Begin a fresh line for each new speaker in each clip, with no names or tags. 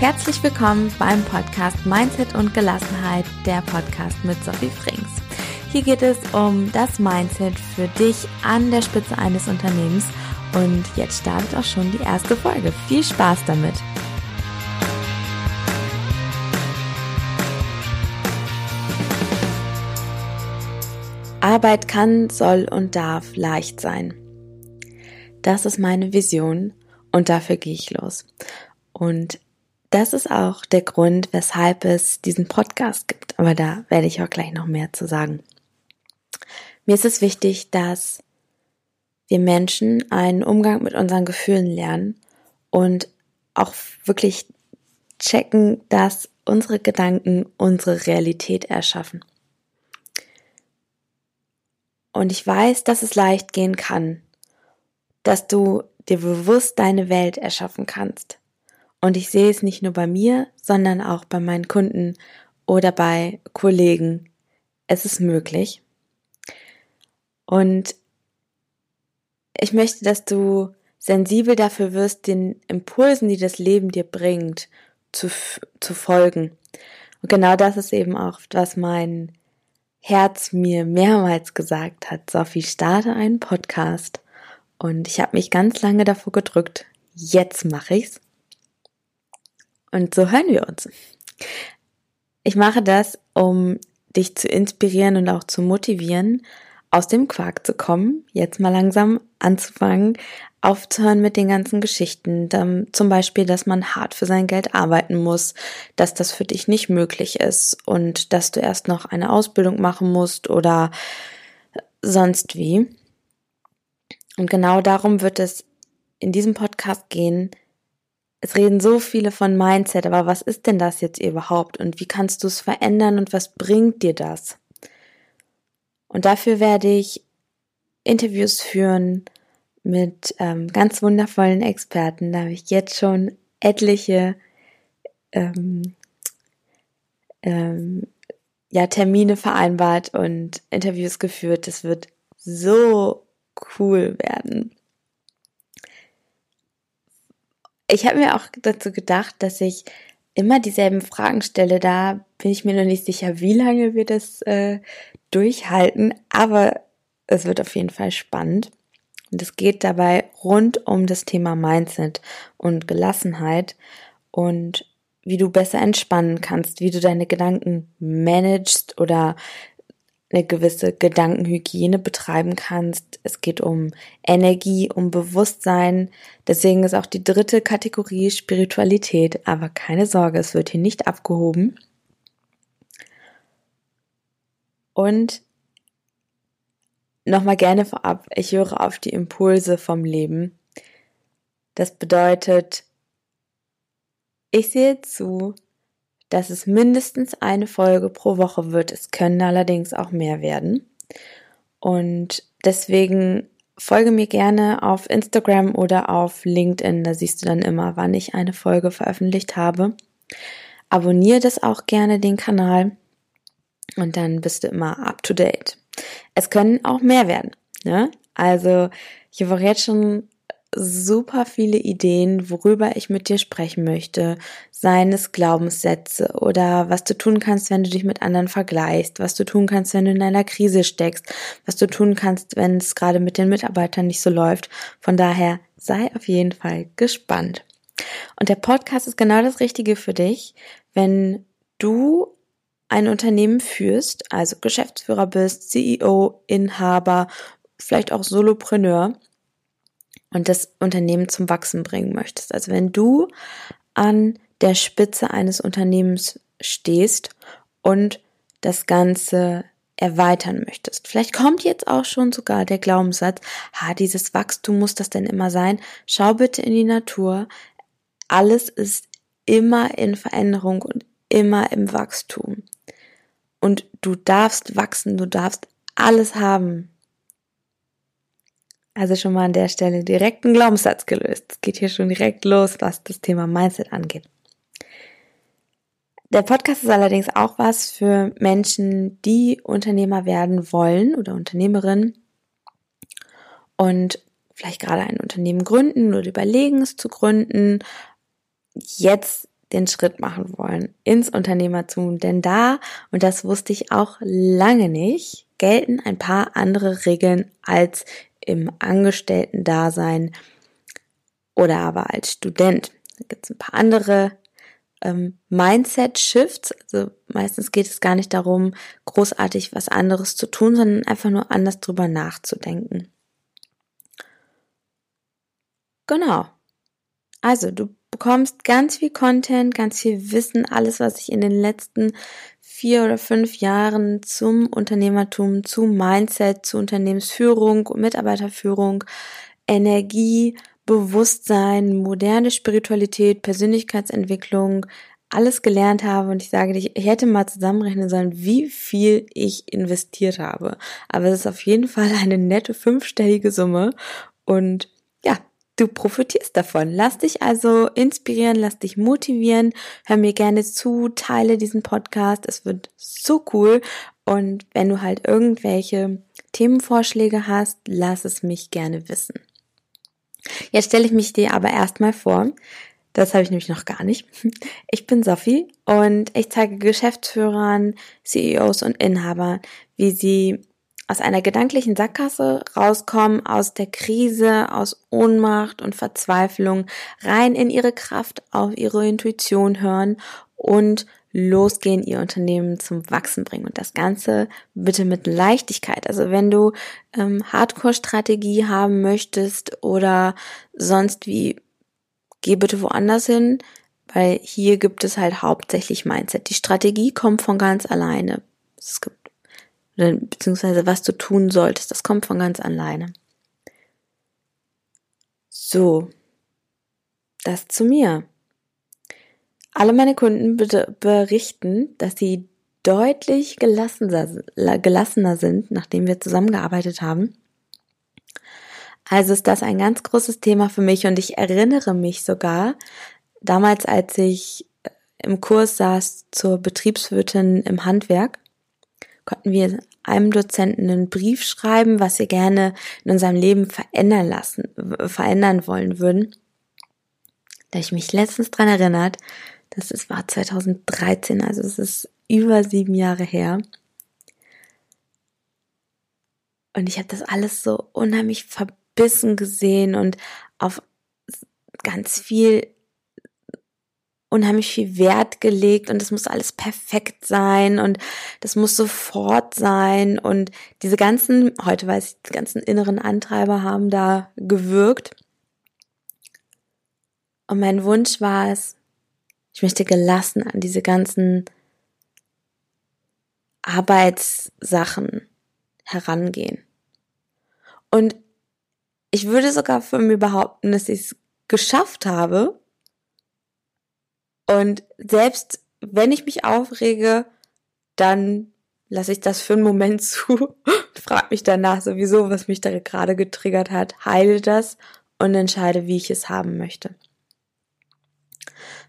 Herzlich willkommen beim Podcast Mindset und Gelassenheit, der Podcast mit Sophie Frings. Hier geht es um das Mindset für dich an der Spitze eines Unternehmens und jetzt startet auch schon die erste Folge. Viel Spaß damit! Arbeit kann, soll und darf leicht sein. Das ist meine Vision und dafür gehe ich los. Und das ist auch der Grund, weshalb es diesen Podcast gibt. Aber da werde ich auch gleich noch mehr zu sagen. Mir ist es wichtig, dass wir Menschen einen Umgang mit unseren Gefühlen lernen und auch wirklich checken, dass unsere Gedanken unsere Realität erschaffen. Und ich weiß, dass es leicht gehen kann, dass du dir bewusst deine Welt erschaffen kannst. Und ich sehe es nicht nur bei mir, sondern auch bei meinen Kunden oder bei Kollegen. Es ist möglich. Und ich möchte, dass du sensibel dafür wirst, den Impulsen, die das Leben dir bringt, zu, zu folgen. Und genau das ist eben auch, was mein Herz mir mehrmals gesagt hat. Sophie, starte einen Podcast. Und ich habe mich ganz lange davor gedrückt. Jetzt mache ich's. Und so hören wir uns. Ich mache das, um dich zu inspirieren und auch zu motivieren, aus dem Quark zu kommen, jetzt mal langsam anzufangen, aufzuhören mit den ganzen Geschichten, zum Beispiel, dass man hart für sein Geld arbeiten muss, dass das für dich nicht möglich ist und dass du erst noch eine Ausbildung machen musst oder sonst wie. Und genau darum wird es in diesem Podcast gehen. Es reden so viele von Mindset, aber was ist denn das jetzt überhaupt und wie kannst du es verändern und was bringt dir das? Und dafür werde ich Interviews führen mit ähm, ganz wundervollen Experten. Da habe ich jetzt schon etliche ähm, ähm, ja, Termine vereinbart und Interviews geführt. Das wird so cool werden. Ich habe mir auch dazu gedacht, dass ich immer dieselben Fragen stelle. Da bin ich mir noch nicht sicher, wie lange wir das äh, durchhalten, aber es wird auf jeden Fall spannend. Und es geht dabei rund um das Thema Mindset und Gelassenheit und wie du besser entspannen kannst, wie du deine Gedanken managst oder eine gewisse Gedankenhygiene betreiben kannst. Es geht um Energie, um Bewusstsein. Deswegen ist auch die dritte Kategorie Spiritualität. Aber keine Sorge, es wird hier nicht abgehoben. Und nochmal gerne vorab, ich höre auf die Impulse vom Leben. Das bedeutet, ich sehe zu, dass es mindestens eine Folge pro Woche wird. Es können allerdings auch mehr werden. Und deswegen folge mir gerne auf Instagram oder auf LinkedIn. Da siehst du dann immer, wann ich eine Folge veröffentlicht habe. Abonniere das auch gerne, den Kanal. Und dann bist du immer up to date. Es können auch mehr werden. Ne? Also ich habe auch jetzt schon super viele Ideen, worüber ich mit dir sprechen möchte, seien es Glaubenssätze oder was du tun kannst, wenn du dich mit anderen vergleichst, was du tun kannst, wenn du in einer Krise steckst, was du tun kannst, wenn es gerade mit den Mitarbeitern nicht so läuft. Von daher sei auf jeden Fall gespannt. Und der Podcast ist genau das Richtige für dich, wenn du ein Unternehmen führst, also Geschäftsführer bist, CEO, Inhaber, vielleicht auch Solopreneur und das Unternehmen zum Wachsen bringen möchtest. Also wenn du an der Spitze eines Unternehmens stehst und das Ganze erweitern möchtest. Vielleicht kommt jetzt auch schon sogar der Glaubenssatz, ha, dieses Wachstum muss das denn immer sein? Schau bitte in die Natur. Alles ist immer in Veränderung und immer im Wachstum. Und du darfst wachsen, du darfst alles haben. Also schon mal an der Stelle direkt einen Glaubenssatz gelöst. Es geht hier schon direkt los, was das Thema Mindset angeht. Der Podcast ist allerdings auch was für Menschen, die Unternehmer werden wollen oder Unternehmerinnen und vielleicht gerade ein Unternehmen gründen oder überlegen es zu gründen, jetzt den Schritt machen wollen ins Unternehmertum. Denn da, und das wusste ich auch lange nicht, gelten ein paar andere Regeln als im Angestellten-Dasein oder aber als Student. Da gibt es ein paar andere ähm, Mindset-Shifts. Also meistens geht es gar nicht darum, großartig was anderes zu tun, sondern einfach nur anders drüber nachzudenken. Genau. Also du bekommst ganz viel Content, ganz viel Wissen, alles, was ich in den letzten vier oder fünf Jahren zum Unternehmertum, zu Mindset, zu Unternehmensführung, Mitarbeiterführung, Energie, Bewusstsein, moderne Spiritualität, Persönlichkeitsentwicklung, alles gelernt habe und ich sage dir, ich hätte mal zusammenrechnen sollen, wie viel ich investiert habe. Aber es ist auf jeden Fall eine nette fünfstellige Summe und du profitierst davon. Lass dich also inspirieren, lass dich motivieren, hör mir gerne zu, teile diesen Podcast, es wird so cool und wenn du halt irgendwelche Themenvorschläge hast, lass es mich gerne wissen. Jetzt stelle ich mich dir aber erstmal vor. Das habe ich nämlich noch gar nicht. Ich bin Sophie und ich zeige Geschäftsführern, CEOs und Inhabern, wie sie aus einer gedanklichen Sackgasse rauskommen, aus der Krise, aus Ohnmacht und Verzweiflung, rein in ihre Kraft, auf ihre Intuition hören und losgehen, ihr Unternehmen zum Wachsen bringen. Und das Ganze bitte mit Leichtigkeit. Also wenn du ähm, Hardcore-Strategie haben möchtest oder sonst wie, geh bitte woanders hin, weil hier gibt es halt hauptsächlich Mindset. Die Strategie kommt von ganz alleine. Es gibt, beziehungsweise was du tun solltest, das kommt von ganz alleine. So, das zu mir. Alle meine Kunden berichten, dass sie deutlich gelassener, gelassener sind, nachdem wir zusammengearbeitet haben. Also ist das ein ganz großes Thema für mich und ich erinnere mich sogar damals, als ich im Kurs saß zur Betriebswirtin im Handwerk, konnten wir einem Dozenten einen Brief schreiben, was wir gerne in unserem Leben verändern lassen, verändern wollen würden. Da ich mich letztens dran erinnert, das ist, war 2013, also es ist über sieben Jahre her. Und ich habe das alles so unheimlich verbissen gesehen und auf ganz viel, unheimlich viel Wert gelegt und es muss alles perfekt sein und das muss sofort sein und diese ganzen, heute weiß ich, die ganzen inneren Antreiber haben da gewirkt. Und mein Wunsch war es, ich möchte gelassen an diese ganzen Arbeitssachen herangehen. Und ich würde sogar von mir behaupten, dass ich es geschafft habe. Und selbst wenn ich mich aufrege, dann lasse ich das für einen Moment zu und frage mich danach sowieso, was mich da gerade getriggert hat, heile das und entscheide, wie ich es haben möchte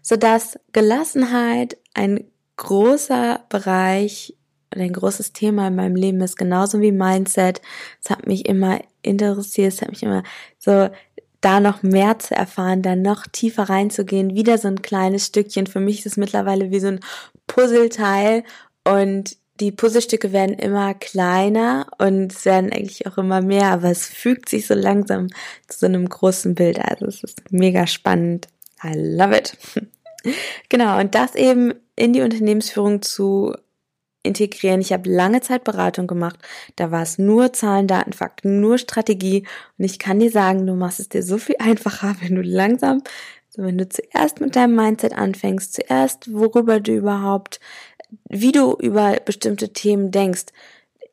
sodass Gelassenheit ein großer Bereich oder ein großes Thema in meinem Leben ist, genauso wie Mindset. Es hat mich immer interessiert, es hat mich immer so da noch mehr zu erfahren, da noch tiefer reinzugehen, wieder so ein kleines Stückchen. Für mich ist es mittlerweile wie so ein Puzzleteil und die Puzzlestücke werden immer kleiner und es werden eigentlich auch immer mehr, aber es fügt sich so langsam zu so einem großen Bild. Also es ist mega spannend. I love it. genau, und das eben in die Unternehmensführung zu integrieren. Ich habe lange Zeit Beratung gemacht. Da war es nur Zahlen, Daten, Fakten, nur Strategie. Und ich kann dir sagen, du machst es dir so viel einfacher, wenn du langsam, so wenn du zuerst mit deinem Mindset anfängst, zuerst worüber du überhaupt, wie du über bestimmte Themen denkst.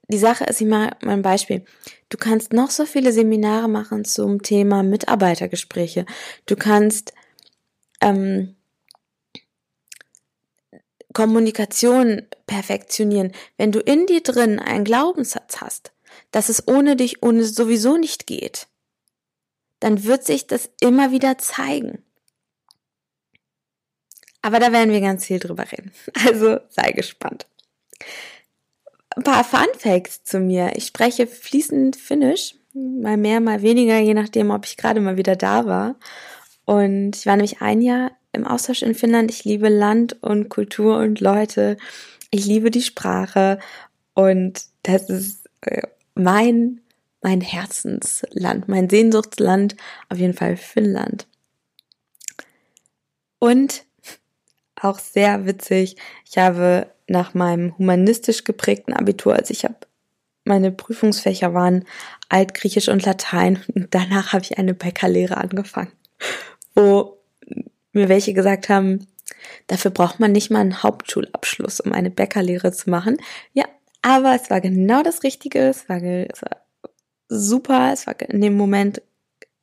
Die Sache ist, ich mache mal ein Beispiel. Du kannst noch so viele Seminare machen zum Thema Mitarbeitergespräche. Du kannst ähm, Kommunikation perfektionieren, wenn du in dir drin einen Glaubenssatz hast, dass es ohne dich ohne sowieso nicht geht, dann wird sich das immer wieder zeigen. Aber da werden wir ganz viel drüber reden. Also sei gespannt. Ein paar Fun Facts zu mir. Ich spreche fließend Finnisch, mal mehr, mal weniger, je nachdem, ob ich gerade mal wieder da war. Und ich war nämlich ein Jahr im Austausch in Finnland. Ich liebe Land und Kultur und Leute. Ich liebe die Sprache und das ist äh, mein, mein Herzensland, mein Sehnsuchtsland, auf jeden Fall Finnland. Und auch sehr witzig, ich habe nach meinem humanistisch geprägten Abitur, also ich habe meine Prüfungsfächer waren Altgriechisch und Latein und danach habe ich eine Bäckerlehre angefangen, wo mir welche gesagt haben, dafür braucht man nicht mal einen Hauptschulabschluss, um eine Bäckerlehre zu machen. Ja, aber es war genau das Richtige, es war, es war super, es war in dem Moment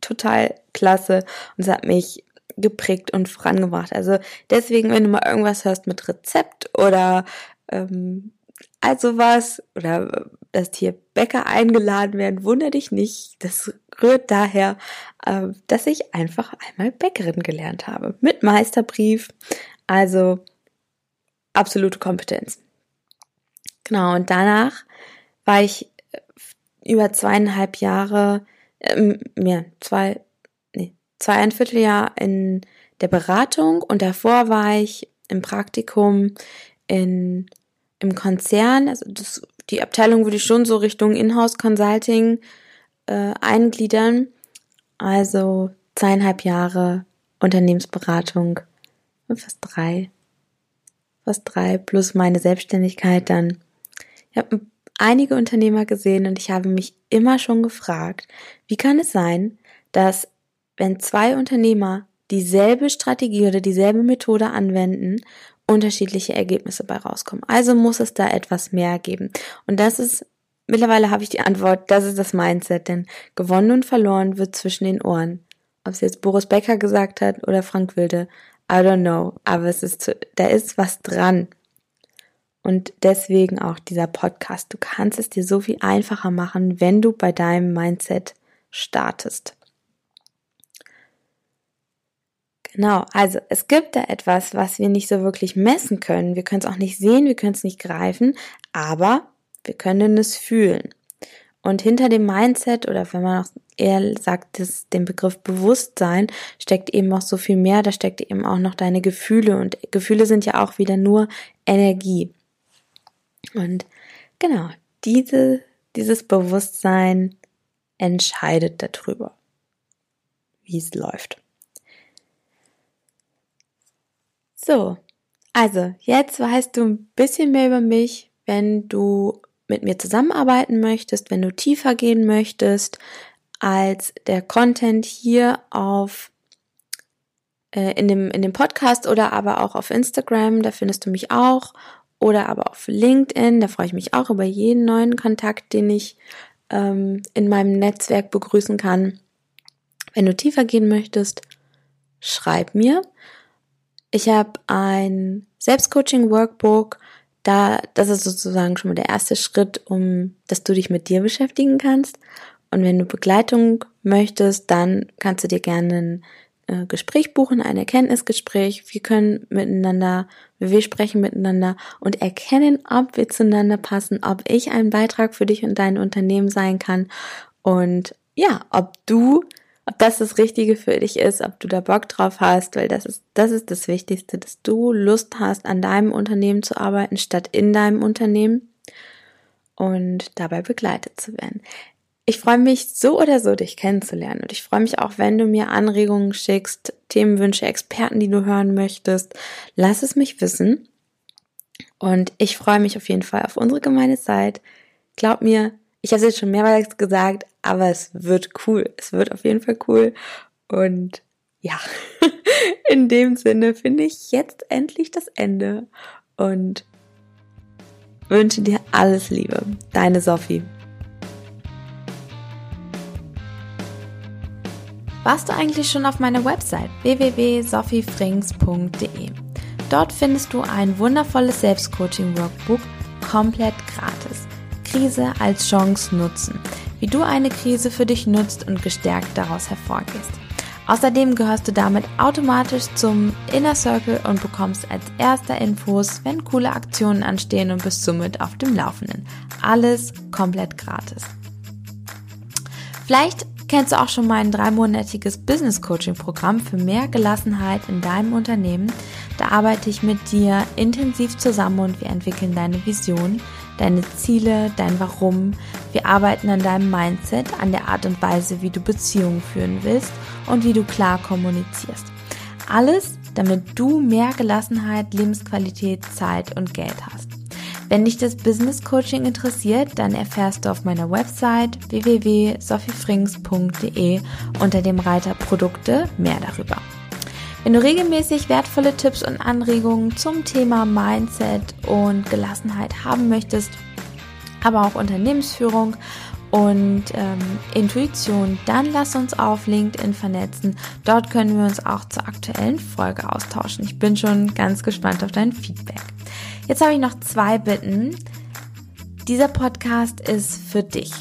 total klasse und es hat mich geprägt und vorangebracht. Also deswegen, wenn du mal irgendwas hörst mit Rezept oder ähm, also was oder dass hier Bäcker eingeladen werden, wundere dich nicht. Das rührt daher, äh, dass ich einfach einmal Bäckerin gelernt habe mit Meisterbrief. Also absolute Kompetenz. Genau, und danach war ich äh, über zweieinhalb Jahre, ähm, ja, zwei, nee, zweieinviertel Jahr in der Beratung und davor war ich im Praktikum in, im Konzern, also das, die Abteilung würde ich schon so Richtung Inhouse Consulting äh, eingliedern. Also zweieinhalb Jahre Unternehmensberatung, fast drei, fast drei plus meine Selbstständigkeit dann. Ich habe einige Unternehmer gesehen und ich habe mich immer schon gefragt, wie kann es sein, dass wenn zwei Unternehmer dieselbe Strategie oder dieselbe Methode anwenden, unterschiedliche Ergebnisse bei rauskommen. Also muss es da etwas mehr geben. Und das ist, mittlerweile habe ich die Antwort, das ist das Mindset, denn gewonnen und verloren wird zwischen den Ohren. Ob es jetzt Boris Becker gesagt hat oder Frank Wilde, I don't know, aber es ist, da ist was dran. Und deswegen auch dieser Podcast. Du kannst es dir so viel einfacher machen, wenn du bei deinem Mindset startest. Genau, also es gibt da etwas, was wir nicht so wirklich messen können. Wir können es auch nicht sehen, wir können es nicht greifen, aber wir können es fühlen. Und hinter dem Mindset oder wenn man auch eher sagt, das, den Begriff Bewusstsein, steckt eben auch so viel mehr, da steckt eben auch noch deine Gefühle und Gefühle sind ja auch wieder nur Energie. Und genau, diese, dieses Bewusstsein entscheidet darüber, wie es läuft. So, also jetzt weißt du ein bisschen mehr über mich, wenn du mit mir zusammenarbeiten möchtest, wenn du tiefer gehen möchtest, als der Content hier auf äh, in dem, in dem Podcast oder aber auch auf Instagram, da findest du mich auch oder aber auf LinkedIn. Da freue ich mich auch über jeden neuen Kontakt, den ich ähm, in meinem Netzwerk begrüßen kann. Wenn du tiefer gehen möchtest, schreib mir. Ich habe ein Selbstcoaching-Workbook. Da, das ist sozusagen schon mal der erste Schritt, um, dass du dich mit dir beschäftigen kannst. Und wenn du Begleitung möchtest, dann kannst du dir gerne ein äh, Gespräch buchen, ein Erkenntnisgespräch. Wir können miteinander, wir sprechen miteinander und erkennen, ob wir zueinander passen, ob ich ein Beitrag für dich und dein Unternehmen sein kann und ja, ob du, ob das das Richtige für dich ist, ob du da Bock drauf hast, weil das ist, das ist das Wichtigste, dass du Lust hast, an deinem Unternehmen zu arbeiten, statt in deinem Unternehmen und dabei begleitet zu werden. Ich freue mich so oder so, dich kennenzulernen. Und ich freue mich auch, wenn du mir Anregungen schickst, Themenwünsche, Experten, die du hören möchtest. Lass es mich wissen. Und ich freue mich auf jeden Fall auf unsere gemeine Zeit. Glaub mir, ich habe es jetzt schon mehrmals gesagt, aber es wird cool. Es wird auf jeden Fall cool. Und ja, in dem Sinne finde ich jetzt endlich das Ende und wünsche dir alles Liebe. Deine Sophie.
warst du eigentlich schon auf meiner Website www.sophiefrings.de. Dort findest du ein wundervolles Selbstcoaching-Workbook komplett gratis. Krise als Chance nutzen. Wie du eine Krise für dich nutzt und gestärkt daraus hervorgehst. Außerdem gehörst du damit automatisch zum Inner Circle und bekommst als erster Infos, wenn coole Aktionen anstehen und bist somit auf dem Laufenden. Alles komplett gratis. Vielleicht kennst du auch schon mein dreimonatiges Business Coaching Programm für mehr Gelassenheit in deinem Unternehmen. Da arbeite ich mit dir intensiv zusammen und wir entwickeln deine Vision, deine Ziele, dein Warum. Wir arbeiten an deinem Mindset, an der Art und Weise, wie du Beziehungen führen willst und wie du klar kommunizierst. Alles, damit du mehr Gelassenheit, Lebensqualität, Zeit und Geld hast. Wenn dich das Business Coaching interessiert, dann erfährst du auf meiner Website www.sophiefrings.de unter dem Reiter Produkte mehr darüber. Wenn du regelmäßig wertvolle Tipps und Anregungen zum Thema Mindset und Gelassenheit haben möchtest, aber auch Unternehmensführung und ähm, Intuition, dann lass uns auf LinkedIn vernetzen. Dort können wir uns auch zur aktuellen Folge austauschen. Ich bin schon ganz gespannt auf dein Feedback. Jetzt habe ich noch zwei Bitten. Dieser Podcast ist für dich.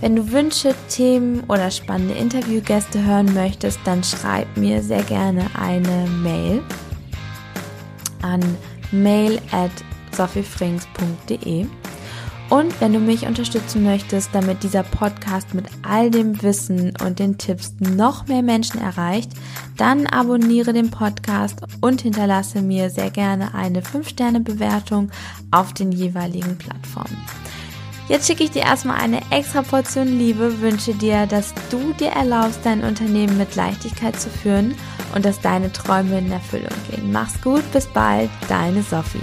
Wenn du Wünsche, Themen oder spannende Interviewgäste hören möchtest, dann schreib mir sehr gerne eine Mail an mail at sophiefrings.de. Und wenn du mich unterstützen möchtest, damit dieser Podcast mit all dem Wissen und den Tipps noch mehr Menschen erreicht, dann abonniere den Podcast und hinterlasse mir sehr gerne eine 5-Sterne-Bewertung auf den jeweiligen Plattformen. Jetzt schicke ich dir erstmal eine extra Portion Liebe, wünsche dir, dass du dir erlaubst, dein Unternehmen mit Leichtigkeit zu führen und dass deine Träume in Erfüllung gehen. Mach's gut, bis bald, deine Sophie.